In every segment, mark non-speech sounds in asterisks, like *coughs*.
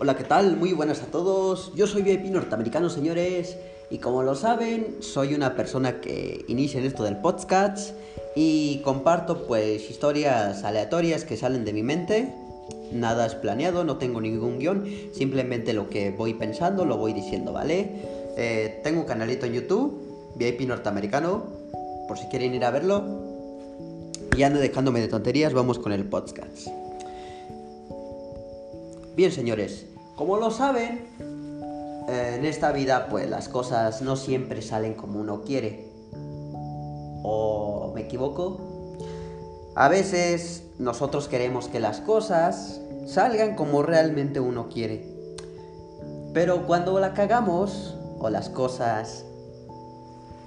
Hola, ¿qué tal? Muy buenas a todos. Yo soy VIP norteamericano, señores. Y como lo saben, soy una persona que inicia en esto del podcast y comparto pues historias aleatorias que salen de mi mente. Nada es planeado, no tengo ningún guion, simplemente lo que voy pensando lo voy diciendo, ¿vale? Eh, tengo un canalito en YouTube, VIP norteamericano, por si quieren ir a verlo. Y ando dejándome de tonterías, vamos con el podcast. Bien, señores, como lo saben, eh, en esta vida pues las cosas no siempre salen como uno quiere. ¿O me equivoco? A veces nosotros queremos que las cosas salgan como realmente uno quiere. Pero cuando la cagamos o las cosas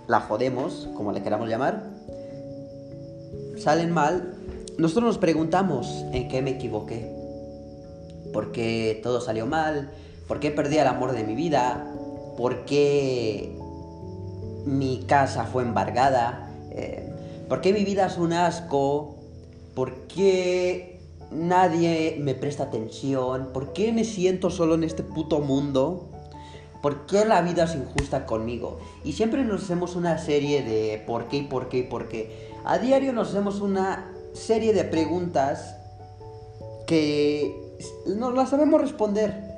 la jodemos, como le queramos llamar, salen mal, nosotros nos preguntamos en qué me equivoqué por qué todo salió mal, por qué perdí el amor de mi vida, por qué mi casa fue embargada, eh, por qué mi vida es un asco, por qué nadie me presta atención, por qué me siento solo en este puto mundo. ¿Por qué la vida es injusta conmigo? Y siempre nos hacemos una serie de por qué y por qué y por qué. A diario nos hacemos una serie de preguntas que no la sabemos responder.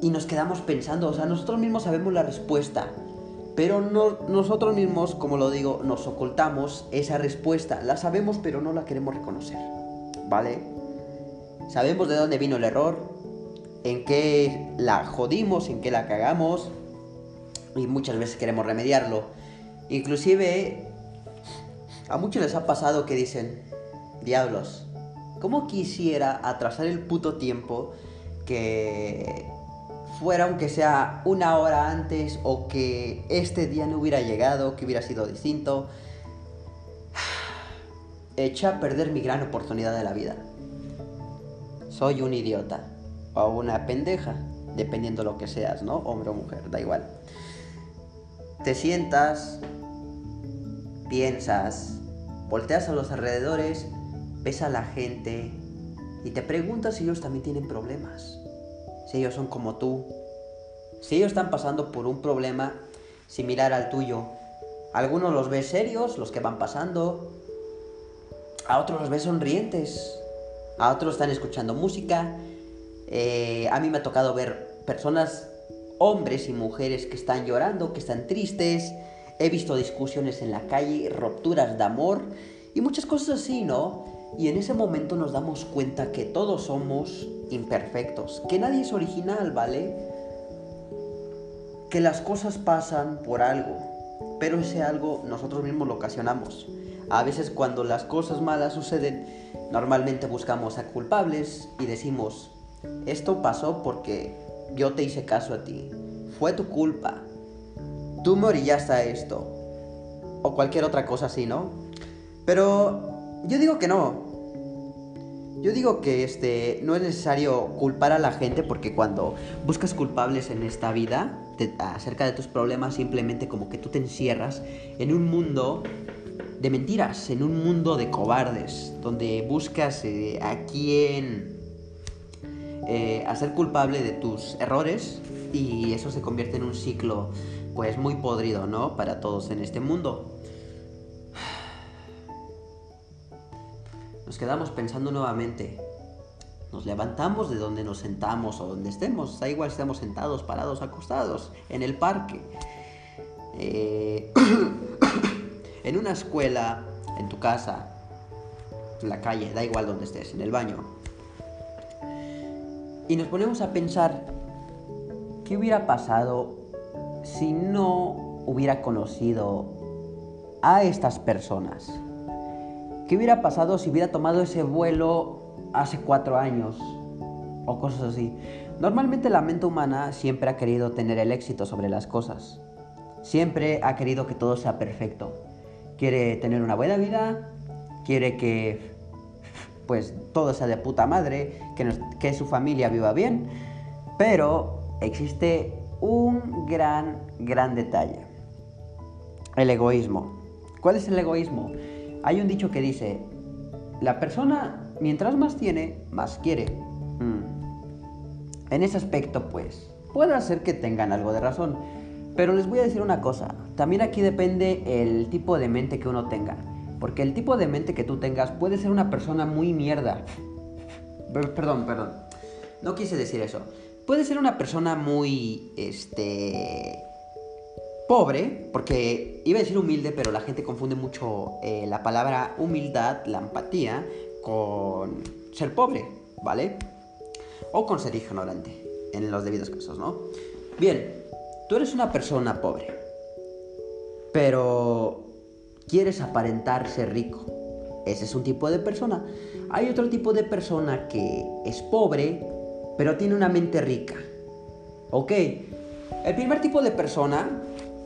Y nos quedamos pensando, o sea, nosotros mismos sabemos la respuesta. Pero no, nosotros mismos, como lo digo, nos ocultamos esa respuesta. La sabemos, pero no la queremos reconocer. ¿Vale? Sabemos de dónde vino el error, en qué la jodimos, en qué la cagamos. Y muchas veces queremos remediarlo. Inclusive, a muchos les ha pasado que dicen, diablos, ¿Cómo quisiera atrasar el puto tiempo que fuera aunque sea una hora antes o que este día no hubiera llegado, que hubiera sido distinto? *sighs* Echa a perder mi gran oportunidad de la vida. Soy un idiota o una pendeja, dependiendo lo que seas, ¿no? Hombre o mujer, da igual. Te sientas, piensas, volteas a los alrededores ves a la gente y te preguntas si ellos también tienen problemas, si ellos son como tú, si ellos están pasando por un problema similar al tuyo. Algunos los ves serios, los que van pasando, a otros los ves sonrientes, a otros están escuchando música. Eh, a mí me ha tocado ver personas, hombres y mujeres que están llorando, que están tristes. He visto discusiones en la calle, rupturas de amor y muchas cosas así, ¿no? Y en ese momento nos damos cuenta que todos somos imperfectos, que nadie es original, ¿vale? Que las cosas pasan por algo, pero ese algo nosotros mismos lo ocasionamos. A veces cuando las cosas malas suceden, normalmente buscamos a culpables y decimos, esto pasó porque yo te hice caso a ti, fue tu culpa, tú me orillaste a esto, o cualquier otra cosa así, ¿no? Pero yo digo que no. Yo digo que este no es necesario culpar a la gente porque cuando buscas culpables en esta vida acerca de tus problemas simplemente como que tú te encierras en un mundo de mentiras, en un mundo de cobardes, donde buscas eh, a quién eh, hacer culpable de tus errores y eso se convierte en un ciclo pues muy podrido, ¿no? Para todos en este mundo. Nos quedamos pensando nuevamente. Nos levantamos de donde nos sentamos o donde estemos. Da igual si estamos sentados, parados, acostados, en el parque, eh, *coughs* en una escuela, en tu casa, en la calle, da igual donde estés, en el baño. Y nos ponemos a pensar, ¿qué hubiera pasado si no hubiera conocido a estas personas? ¿Qué hubiera pasado si hubiera tomado ese vuelo hace cuatro años? O cosas así. Normalmente la mente humana siempre ha querido tener el éxito sobre las cosas. Siempre ha querido que todo sea perfecto. Quiere tener una buena vida, quiere que pues todo sea de puta madre, que, que su familia viva bien, pero existe un gran, gran detalle. El egoísmo. ¿Cuál es el egoísmo? Hay un dicho que dice, la persona mientras más tiene, más quiere. Mm. en ese aspecto, pues, puede ser que tengan algo de razón. Pero les voy a decir una cosa, también aquí depende el tipo de mente que uno tenga. Porque el tipo de mente que tú tengas puede ser una persona muy mierda. Perdón, perdón. No quise decir eso. Puede ser una persona muy, este, pobre, porque iba a decir humilde, pero la gente confunde mucho eh, la palabra humildad, la empatía, con ser pobre, ¿vale? O con ser ignorante, en los debidos casos, ¿no? Bien, tú eres una persona pobre, pero quieres aparentar ser rico. Ese es un tipo de persona. Hay otro tipo de persona que es pobre, pero tiene una mente rica. Ok, el primer tipo de persona,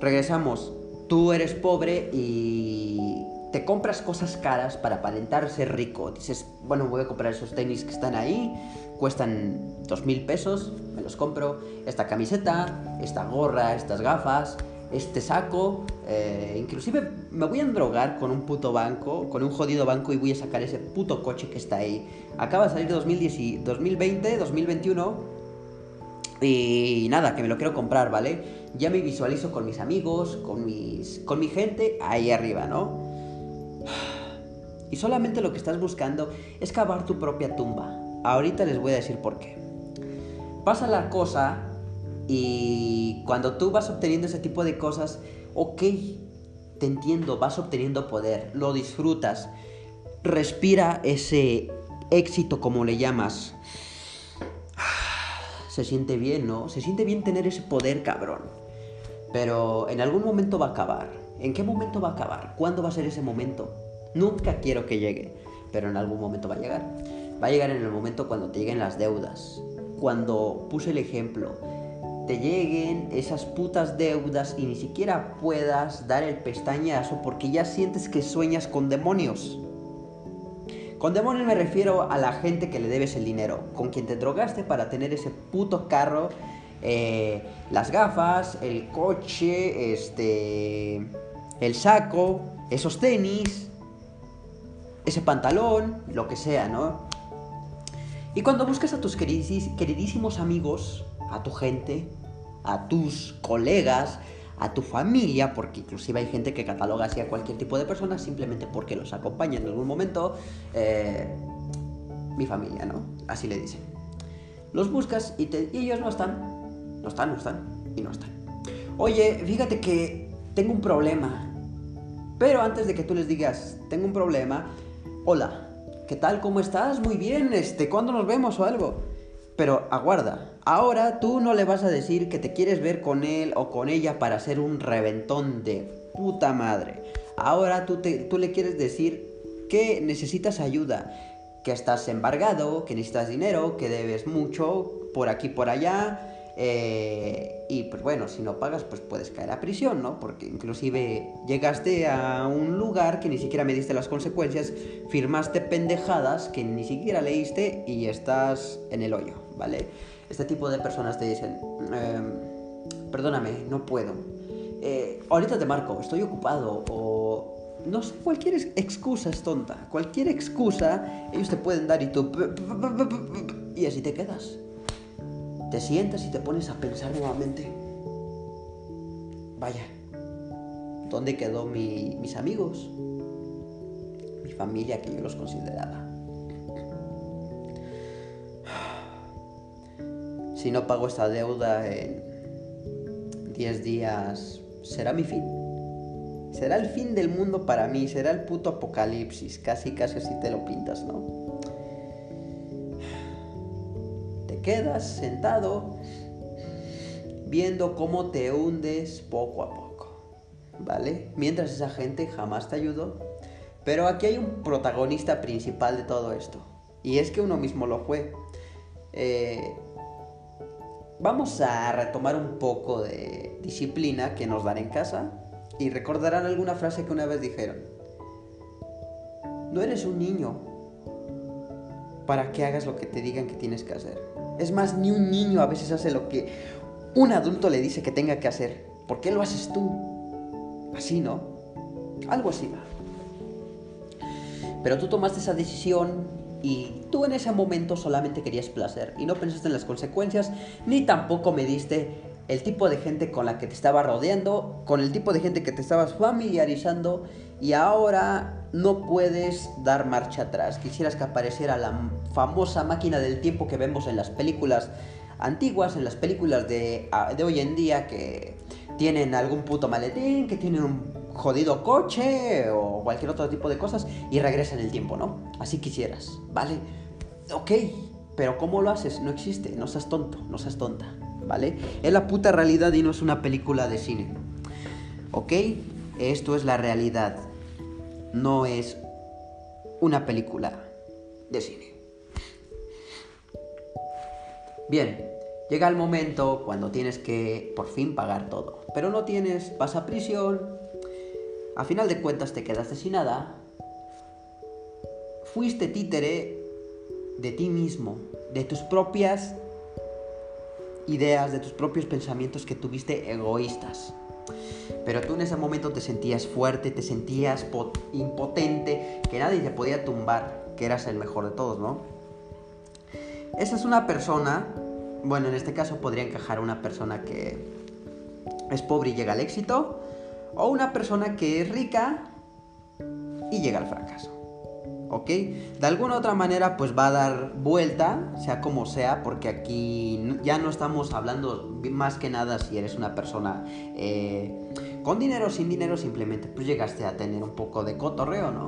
regresamos, tú eres pobre y te compras cosas caras para aparentar ser rico. Dices, bueno, voy a comprar esos tenis que están ahí, cuestan dos mil pesos, me los compro. Esta camiseta, esta gorra, estas gafas, este saco. Eh, inclusive me voy a drogar con un puto banco, con un jodido banco y voy a sacar ese puto coche que está ahí. Acaba de salir 2010, 2020, 2021. Y nada, que me lo quiero comprar, ¿vale? Ya me visualizo con mis amigos, con, mis, con mi gente ahí arriba, ¿no? Y solamente lo que estás buscando es cavar tu propia tumba. Ahorita les voy a decir por qué. Pasa la cosa y cuando tú vas obteniendo ese tipo de cosas, ok, te entiendo, vas obteniendo poder, lo disfrutas, respira ese éxito como le llamas. Se siente bien, ¿no? Se siente bien tener ese poder, cabrón. Pero en algún momento va a acabar. ¿En qué momento va a acabar? ¿Cuándo va a ser ese momento? Nunca quiero que llegue, pero en algún momento va a llegar. Va a llegar en el momento cuando te lleguen las deudas. Cuando puse el ejemplo, te lleguen esas putas deudas y ni siquiera puedas dar el pestañazo porque ya sientes que sueñas con demonios. Con demonios me refiero a la gente que le debes el dinero, con quien te drogaste para tener ese puto carro, eh, las gafas, el coche, este, el saco, esos tenis, ese pantalón, lo que sea, ¿no? Y cuando buscas a tus queridísimos amigos, a tu gente, a tus colegas, a tu familia, porque inclusive hay gente que cataloga así a cualquier tipo de persona simplemente porque los acompaña en algún momento, eh, mi familia, ¿no? Así le dicen. Los buscas y, y ellos no están, no están, no están, y no están. Oye, fíjate que tengo un problema. Pero antes de que tú les digas, tengo un problema, hola, ¿qué tal? ¿Cómo estás? Muy bien, este, ¿cuándo nos vemos o algo? Pero aguarda, ahora tú no le vas a decir que te quieres ver con él o con ella para hacer un reventón de puta madre. Ahora tú, te, tú le quieres decir que necesitas ayuda, que estás embargado, que necesitas dinero, que debes mucho por aquí por allá eh, y pues bueno, si no pagas, pues puedes caer a prisión, ¿no? Porque inclusive llegaste a un lugar que ni siquiera me diste las consecuencias, firmaste pendejadas que ni siquiera leíste y estás en el hoyo, ¿vale? Este tipo de personas te dicen, em, perdóname, no puedo. Eh, ahorita te marco, estoy ocupado o no sé, cualquier excusa es tonta. Cualquier excusa ellos te pueden dar y tú... Y así te quedas te sientas y te pones a pensar nuevamente, vaya, ¿dónde quedó mis amigos? Mi familia que yo los consideraba. Si no pago esta deuda en 10 días, será mi fin. Será el fin del mundo para mí, será el puto apocalipsis, casi casi así te lo pintas, ¿no? Quedas sentado viendo cómo te hundes poco a poco, ¿vale? Mientras esa gente jamás te ayudó. Pero aquí hay un protagonista principal de todo esto, y es que uno mismo lo fue. Eh, vamos a retomar un poco de disciplina que nos dan en casa y recordarán alguna frase que una vez dijeron. No eres un niño para que hagas lo que te digan que tienes que hacer. Es más, ni un niño a veces hace lo que un adulto le dice que tenga que hacer. ¿Por qué lo haces tú? Así, ¿no? Algo así va. Pero tú tomaste esa decisión y tú en ese momento solamente querías placer y no pensaste en las consecuencias ni tampoco me diste el tipo de gente con la que te estaba rodeando, con el tipo de gente que te estabas familiarizando y ahora no puedes dar marcha atrás. Quisieras que apareciera la famosa máquina del tiempo que vemos en las películas antiguas, en las películas de, ah, de hoy en día que tienen algún puto maletín, que tienen un jodido coche o cualquier otro tipo de cosas y regresan el tiempo, ¿no? Así quisieras, ¿vale? Ok, pero ¿cómo lo haces? No existe, no seas tonto, no seas tonta, ¿vale? Es la puta realidad y no es una película de cine, ¿ok? Esto es la realidad no es una película de cine. Bien, llega el momento cuando tienes que por fin pagar todo, pero no tienes, vas a prisión, a final de cuentas te quedaste sin nada, fuiste títere de ti mismo, de tus propias ideas, de tus propios pensamientos que tuviste egoístas. Pero tú en ese momento te sentías fuerte, te sentías impotente, que nadie te podía tumbar, que eras el mejor de todos, ¿no? Esa es una persona, bueno, en este caso podría encajar una persona que es pobre y llega al éxito, o una persona que es rica y llega al fracaso. ¿Ok? De alguna otra manera pues va a dar vuelta, sea como sea, porque aquí ya no estamos hablando más que nada si eres una persona eh, con dinero o sin dinero, simplemente pues llegaste a tener un poco de cotorreo, ¿no?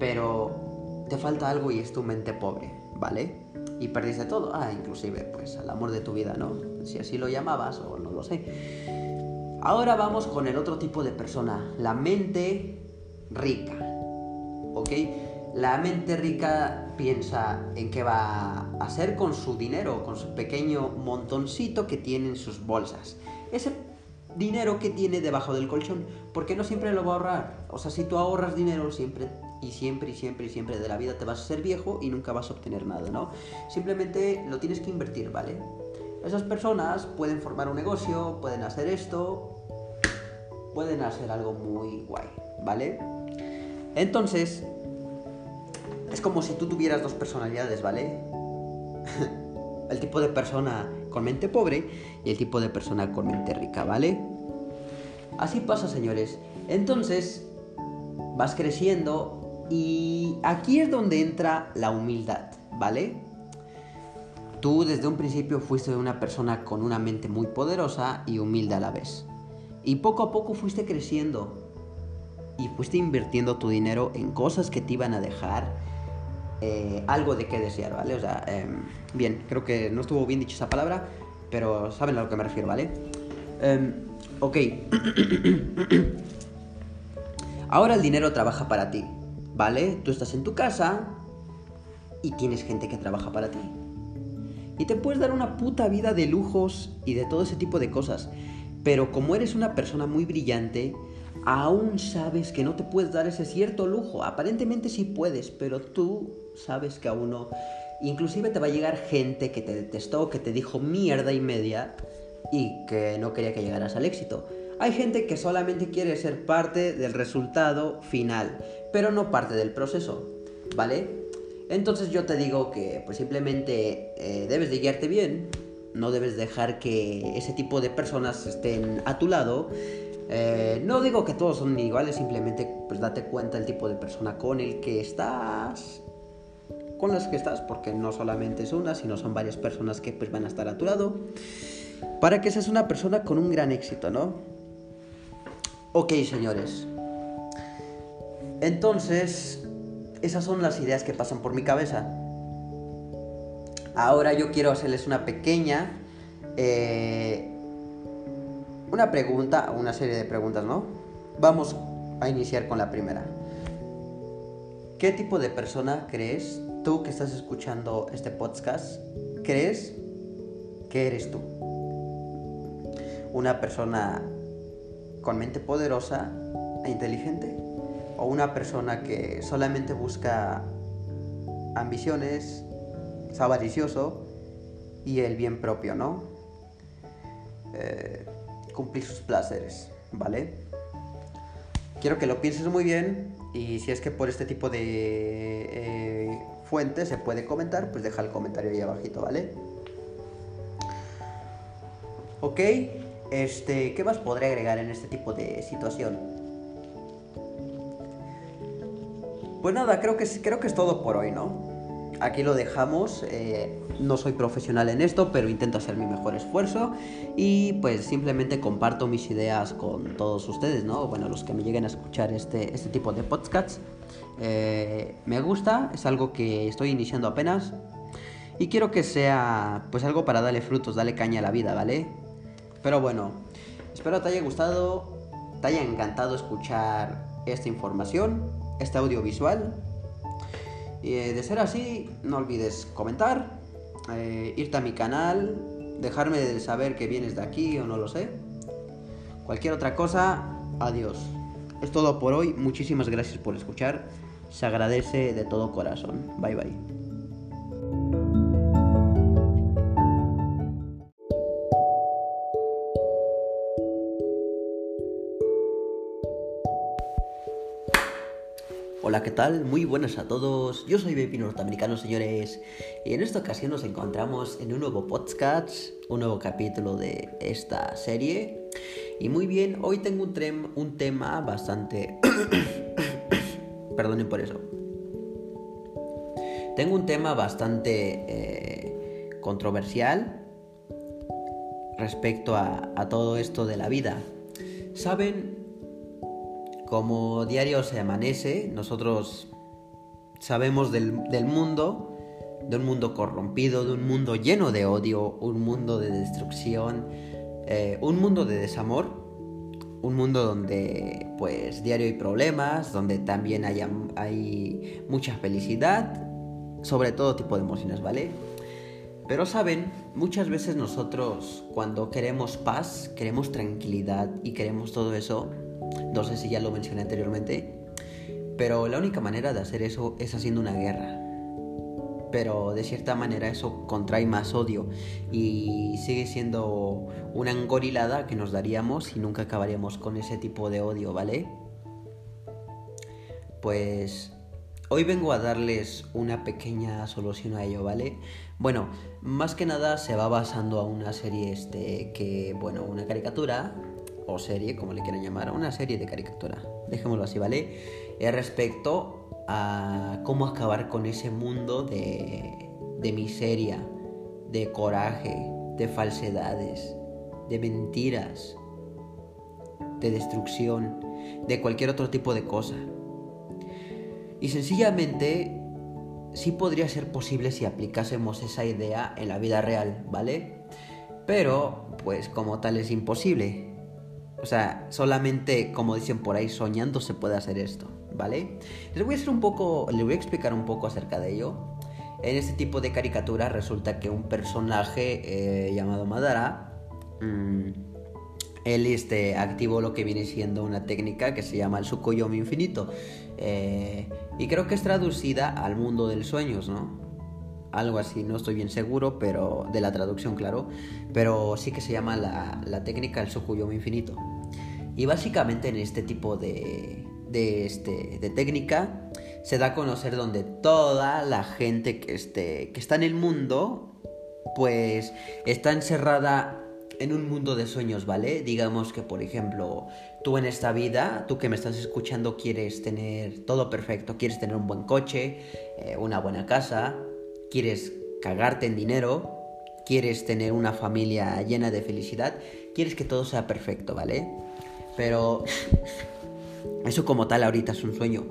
Pero te falta algo y es tu mente pobre, ¿vale? Y perdiste todo, ah, inclusive pues al amor de tu vida, ¿no? Si así lo llamabas o no lo sé. Ahora vamos con el otro tipo de persona, la mente rica, ¿ok? La mente rica piensa en qué va a hacer con su dinero, con su pequeño montoncito que tiene en sus bolsas. Ese dinero que tiene debajo del colchón, porque no siempre lo va a ahorrar. O sea, si tú ahorras dinero siempre y siempre y siempre y siempre de la vida te vas a ser viejo y nunca vas a obtener nada, ¿no? Simplemente lo tienes que invertir, ¿vale? Esas personas pueden formar un negocio, pueden hacer esto, pueden hacer algo muy guay, ¿vale? Entonces, es como si tú tuvieras dos personalidades, ¿vale? *laughs* el tipo de persona con mente pobre y el tipo de persona con mente rica, ¿vale? Así pasa, señores. Entonces, vas creciendo y aquí es donde entra la humildad, ¿vale? Tú desde un principio fuiste una persona con una mente muy poderosa y humilde a la vez. Y poco a poco fuiste creciendo y fuiste invirtiendo tu dinero en cosas que te iban a dejar eh, algo de qué desear, ¿vale? O sea, em, bien, creo que no estuvo bien dicho esa palabra, pero saben a lo que me refiero, ¿vale? Em, ok. *clears throat* Ahora el dinero trabaja para ti, ¿vale? Tú estás en tu casa y tienes gente que trabaja para ti. Y te puedes dar una puta vida de lujos y de todo ese tipo de cosas. Pero como eres una persona muy brillante, aún sabes que no te puedes dar ese cierto lujo. Aparentemente sí puedes, pero tú sabes que aún no. Inclusive te va a llegar gente que te detestó, que te dijo mierda y media y que no quería que llegaras al éxito. Hay gente que solamente quiere ser parte del resultado final, pero no parte del proceso, ¿vale? Entonces yo te digo que pues simplemente eh, debes de guiarte bien, no debes dejar que ese tipo de personas estén a tu lado eh, no digo que todos son iguales, simplemente pues date cuenta del tipo de persona con el que estás, con las que estás, porque no solamente es una, sino son varias personas que pues van a estar a tu lado, para que seas una persona con un gran éxito, ¿no? Ok, señores. Entonces, esas son las ideas que pasan por mi cabeza. Ahora yo quiero hacerles una pequeña... Eh, una pregunta, una serie de preguntas, ¿no? Vamos a iniciar con la primera. ¿Qué tipo de persona crees tú que estás escuchando este podcast? ¿Crees que eres tú? ¿Una persona con mente poderosa e inteligente? ¿O una persona que solamente busca ambiciones, es avaricioso y el bien propio, ¿no? Eh, cumplir sus placeres, ¿vale? Quiero que lo pienses muy bien y si es que por este tipo de eh, se puede comentar, pues deja el comentario ahí abajito, ¿vale? Ok, este, ¿qué más podré agregar en este tipo de situación? Pues nada, creo que, creo que es todo por hoy, ¿no? Aquí lo dejamos. Eh, no soy profesional en esto, pero intento hacer mi mejor esfuerzo. Y pues simplemente comparto mis ideas con todos ustedes, ¿no? Bueno, los que me lleguen a escuchar este, este tipo de podcasts. Eh, me gusta, es algo que estoy iniciando apenas. Y quiero que sea pues algo para darle frutos, darle caña a la vida, ¿vale? Pero bueno, espero te haya gustado, te haya encantado escuchar esta información, este audiovisual. Eh, de ser así, no olvides comentar, eh, irte a mi canal, dejarme saber que vienes de aquí o no lo sé. Cualquier otra cosa, adiós. Es todo por hoy, muchísimas gracias por escuchar, se agradece de todo corazón. Bye bye. Hola, ¿qué tal? Muy buenas a todos. Yo soy Baby Norteamericano, señores. Y en esta ocasión nos encontramos en un nuevo podcast, un nuevo capítulo de esta serie. Y muy bien, hoy tengo un, un tema bastante... *clears throat* Perdonen por eso. Tengo un tema bastante eh, controversial respecto a, todo esto de la vida. Saben, como diario se amanece, nosotros sabemos del, mundo, de un mundo corrompido, de un mundo lleno de odio, un mundo de destrucción, eh, un mundo de desamor, un mundo donde pues diario hay problemas, donde también hay, hay mucha felicidad, sobre todo tipo de emociones, ¿vale? Pero saben, muchas veces nosotros cuando queremos paz, queremos tranquilidad y queremos todo eso, no sé si ya lo mencioné anteriormente, pero la única manera de hacer eso es haciendo una guerra. Pero de cierta manera eso contrae más odio y sigue siendo una engorilada que nos daríamos y nunca acabaríamos con ese tipo de odio, ¿vale? Pues hoy vengo a darles una pequeña solución a ello, ¿vale? Bueno, más que nada se va basando a una serie este que, bueno, una caricatura o serie, como le quieran llamar, una serie de caricatura, dejémoslo así, ¿vale? Es respecto a cómo acabar con ese mundo de, de miseria, de coraje, de falsedades, de mentiras, de destrucción, de cualquier otro tipo de cosa. Y sencillamente sí podría ser posible si aplicásemos esa idea en la vida real, ¿vale? Pero, pues como tal es imposible. O sea, solamente, como dicen por ahí, soñando se puede hacer esto, ¿vale? Les voy a hacer un poco, les voy a explicar un poco acerca de ello. En este tipo de caricatura resulta que un personaje eh, llamado Madara, mm, él este, activó lo que viene siendo una técnica que se llama el Sukoyomi infinito. Eh, y creo que es traducida al mundo de sueños, ¿no? algo así, no estoy bien seguro, pero de la traducción, claro, pero sí que se llama la, la técnica del Sukuyomi infinito. Y básicamente en este tipo de, de, este, de técnica se da a conocer donde toda la gente que, este, que está en el mundo, pues está encerrada en un mundo de sueños, ¿vale? Digamos que, por ejemplo, tú en esta vida, tú que me estás escuchando, quieres tener todo perfecto, quieres tener un buen coche, eh, una buena casa, quieres cagarte en dinero, quieres tener una familia llena de felicidad, quieres que todo sea perfecto, ¿vale? Pero eso como tal ahorita es un sueño,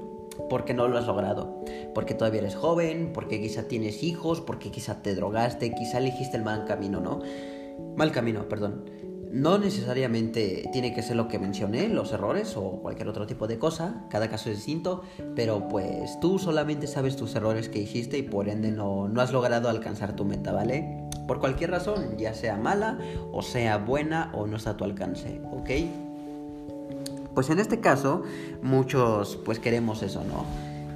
porque no lo has logrado, porque todavía eres joven, porque quizá tienes hijos, porque quizá te drogaste, quizá elegiste el mal camino, ¿no? Mal camino, perdón. No necesariamente tiene que ser lo que mencioné, los errores o cualquier otro tipo de cosa, cada caso es distinto, pero pues tú solamente sabes tus errores que hiciste y por ende no, no has logrado alcanzar tu meta, ¿vale? Por cualquier razón, ya sea mala o sea buena o no está a tu alcance, ¿ok? Pues en este caso, muchos pues queremos eso, ¿no?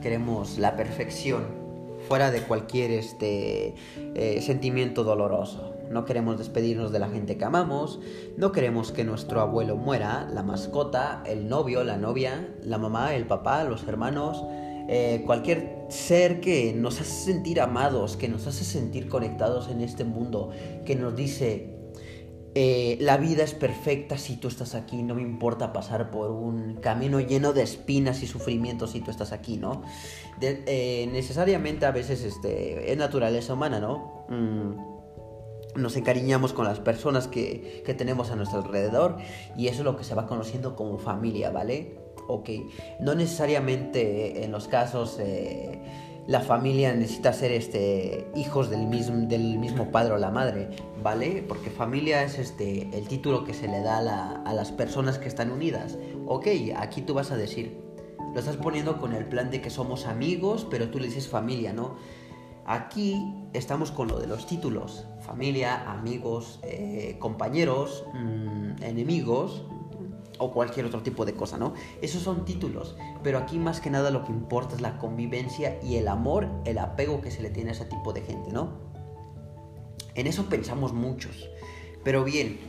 Queremos la perfección fuera de cualquier este, eh, sentimiento doloroso. No queremos despedirnos de la gente que amamos, no queremos que nuestro abuelo muera, la mascota, el novio, la novia, la mamá, el papá, los hermanos, eh, cualquier ser que nos hace sentir amados, que nos hace sentir conectados en este mundo, que nos dice, eh, la vida es perfecta si tú estás aquí, no me importa pasar por un camino lleno de espinas y sufrimientos si tú estás aquí, ¿no? Eh, necesariamente a veces este, es naturaleza humana, ¿no? Mm, nos encariñamos con las personas que, tenemos a nuestro alrededor y eso es lo que se va conociendo como familia, ¿vale? Ok, no necesariamente en los casos... Eh, la familia necesita ser este, hijos del mismo, del mismo padre o la madre, ¿vale? Porque familia es este, el título que se le da a, las personas que están unidas. Ok, aquí tú vas a decir, lo estás poniendo con el plan de que somos amigos, pero tú le dices familia, ¿no? Aquí estamos con lo de los títulos, familia, amigos, eh, compañeros, mm, enemigos, o cualquier otro tipo de cosa, ¿no? Esos son títulos, pero aquí más que nada lo que importa es la convivencia y el amor, el apego que se le tiene a ese tipo de gente, ¿no? En eso pensamos muchos. Pero bien,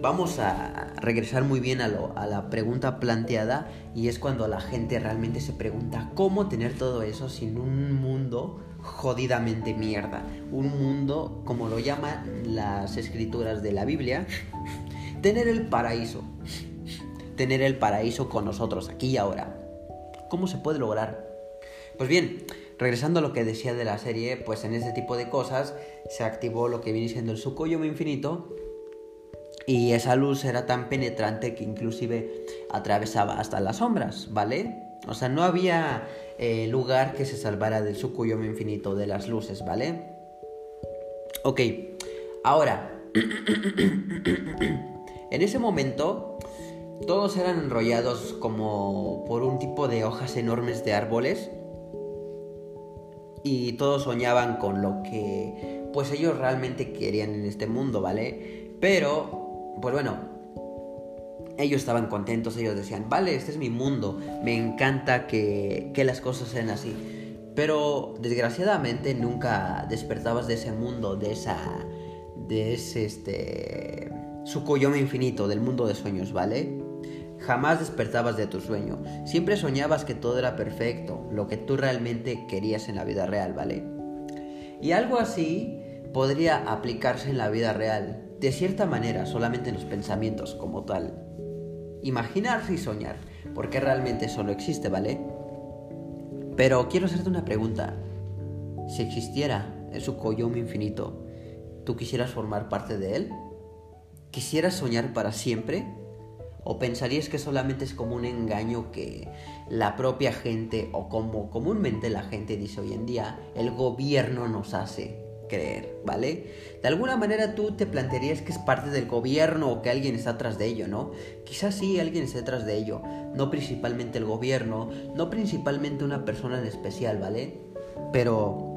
vamos a regresar muy bien a, la pregunta planteada y es cuando la gente realmente se pregunta cómo tener todo eso sin un mundo jodidamente mierda. Un mundo, como lo llaman las escrituras de la Biblia, *laughs* tener el paraíso tener el paraíso con nosotros, aquí y ahora. ¿Cómo se puede lograr? Pues bien, regresando a lo que decía de la serie, pues en ese tipo de cosas se activó lo que viene siendo el Sukoyomo infinito y esa luz era tan penetrante que inclusive atravesaba hasta las sombras, ¿vale? O sea, no había eh, lugar que se salvara del Sukuyomo infinito, de las luces, ¿vale? Ok, ahora, *coughs* en ese momento todos eran enrollados como por un tipo de hojas enormes de árboles y todos soñaban con lo que pues ellos realmente querían en este mundo, ¿vale? Pero, pues bueno, ellos estaban contentos, ellos decían, vale, este es mi mundo, me encanta que, que las cosas sean así. Pero desgraciadamente nunca despertabas de ese mundo, de esa, de ese, este, su coyome infinito, del mundo de sueños, ¿vale? Jamás despertabas de tu sueño. Siempre soñabas que todo era perfecto, lo que tú realmente querías en la vida real, ¿vale? Y algo así podría aplicarse en la vida real, de cierta manera, solamente en los pensamientos como tal. Imaginarse y soñar, porque realmente solo existe, ¿vale? Pero quiero hacerte una pregunta. Si existiera el Sukoyomi infinito, ¿tú quisieras formar parte de él? ¿Quisieras soñar para siempre? ¿O pensarías que solamente es como un engaño que la propia gente o como comúnmente la gente dice hoy en día, el gobierno nos hace creer, ¿vale? De alguna manera tú te plantearías que es parte del gobierno o que alguien está atrás de ello, ¿no? Quizás sí alguien esté detrás de ello, no principalmente el gobierno, no principalmente una persona en especial, ¿vale? Pero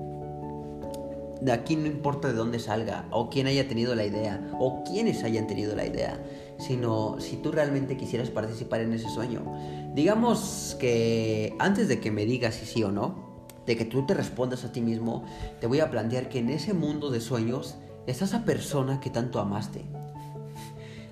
de aquí no importa de dónde salga, o quién haya tenido la idea, o quiénes hayan tenido la idea, sino si tú realmente quisieras participar en ese sueño. Digamos que antes de que me digas si sí o no, de que tú te respondas a ti mismo, te voy a plantear que en ese mundo de sueños está esa persona que tanto amaste.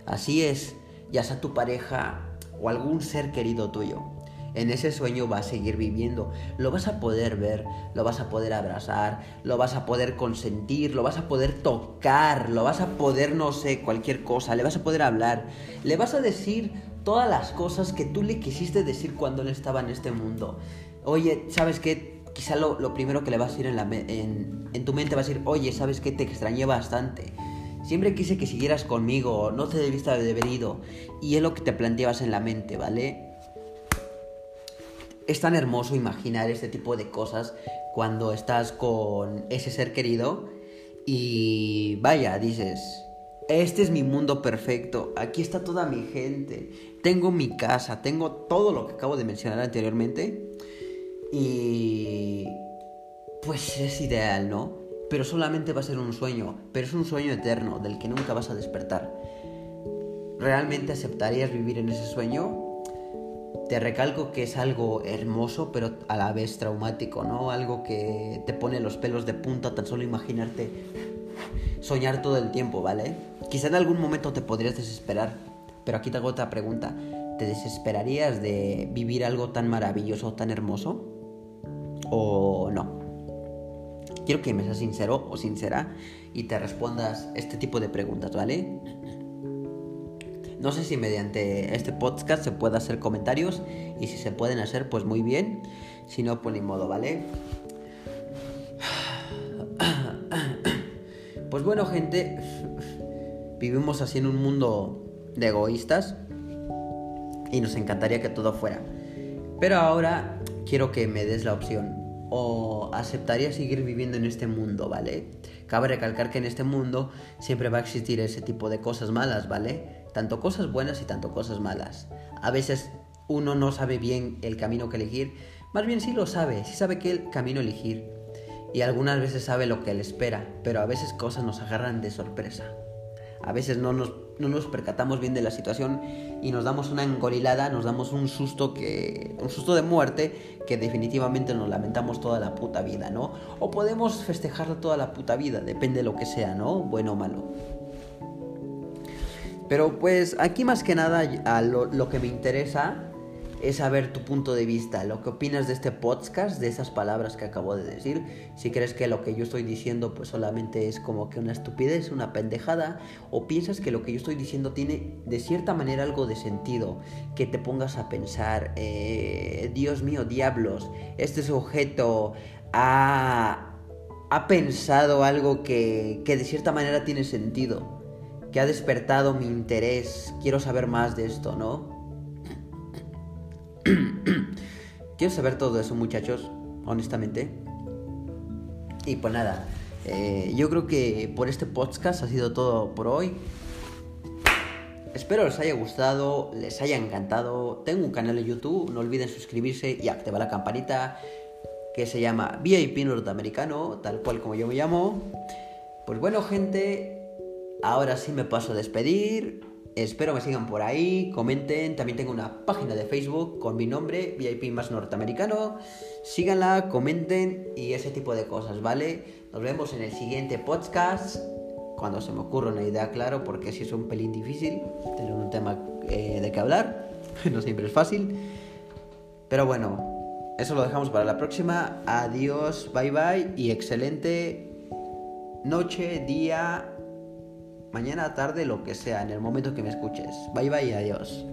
Así es, ya sea tu pareja o algún ser querido tuyo en ese sueño vas a seguir viviendo. Lo vas a poder ver, lo vas a poder abrazar, lo vas a poder consentir, lo vas a poder tocar, lo vas a poder, no sé, cualquier cosa, le vas a poder hablar, le vas a decir todas las cosas que tú le quisiste decir cuando él estaba en este mundo. Oye, ¿sabes qué? Quizá lo, primero que le vas a decir en, la, en, en tu mente va a decir, oye, ¿sabes qué? Te extrañé bastante. Siempre quise que siguieras conmigo, no te debiste haber ido. Y es lo que te planteabas en la mente, ¿vale? Es tan hermoso imaginar este tipo de cosas cuando estás con ese ser querido y vaya, dices, este es mi mundo perfecto, aquí está toda mi gente, tengo mi casa, tengo todo lo que acabo de mencionar anteriormente y pues es ideal, ¿no? Pero solamente va a ser un sueño, pero es un sueño eterno del que nunca vas a despertar. ¿Realmente aceptarías vivir en ese sueño? Te recalco que es algo hermoso, pero a la vez traumático, ¿no? Algo que te pone los pelos de punta tan solo imaginarte soñar todo el tiempo, ¿vale? Quizá en algún momento te podrías desesperar, pero aquí te hago otra pregunta. ¿Te desesperarías de vivir algo tan maravilloso, tan hermoso? o no. Quiero que me seas sincero o sincera y te respondas este tipo de preguntas, ¿vale? No sé si mediante este podcast se puede hacer comentarios y si se pueden hacer, pues muy bien. Si no, pues ni modo, ¿vale? Pues bueno, gente, vivimos así en un mundo de egoístas y nos encantaría que todo fuera. Pero ahora quiero que me des la opción. O aceptaría seguir viviendo en este mundo, ¿vale? Cabe recalcar que en este mundo siempre va a existir ese tipo de cosas malas, ¿vale? Tanto cosas buenas y tanto cosas malas. A veces uno no sabe bien el camino que elegir, más bien sí lo sabe, sí sabe qué camino elegir. Y algunas veces sabe lo que le espera, pero a veces cosas nos agarran de sorpresa. A veces no nos, no nos percatamos bien de la situación y nos damos una engorilada, nos damos un susto que. un susto de muerte que definitivamente nos lamentamos toda la puta vida, ¿no? O podemos festejarlo toda la puta vida, depende de lo que sea, ¿no? Bueno o malo. Pero pues aquí más que nada lo que me interesa es saber tu punto de vista, lo que opinas de este podcast, de esas palabras que acabo de decir. Si crees que lo que yo estoy diciendo pues solamente es como que una estupidez, una pendejada, o piensas que lo que yo estoy diciendo tiene de cierta manera algo de sentido, que te pongas a pensar, eh, Dios mío, diablos, este sujeto ha, ha pensado algo que, que de cierta manera tiene sentido, que ha despertado mi interés, quiero saber más de esto, ¿no? *clears throat* Quiero saber todo eso, muchachos, honestamente. Y pues nada, eh, yo creo que por este podcast ha sido todo por hoy. Espero les haya gustado, les haya encantado. Tengo un canal de YouTube, no olviden suscribirse y activar la campanita que se llama VIP Norteamericano, tal cual como yo me llamo. Pues bueno, gente, ahora sí me paso a despedir. Espero me sigan por ahí, comenten. También tengo una página de Facebook con mi nombre, VIP más norteamericano. Síganla, comenten y ese tipo de cosas, ¿vale? Nos vemos en el siguiente podcast. Cuando se me ocurra una idea, claro, porque si es un pelín difícil tener un tema eh, de que hablar. *laughs* no siempre es fácil. Pero bueno, eso lo dejamos para la próxima. Adiós, bye bye y excelente noche, día mañana, tarde, lo que sea, en el momento que me escuches. Bye bye, adiós.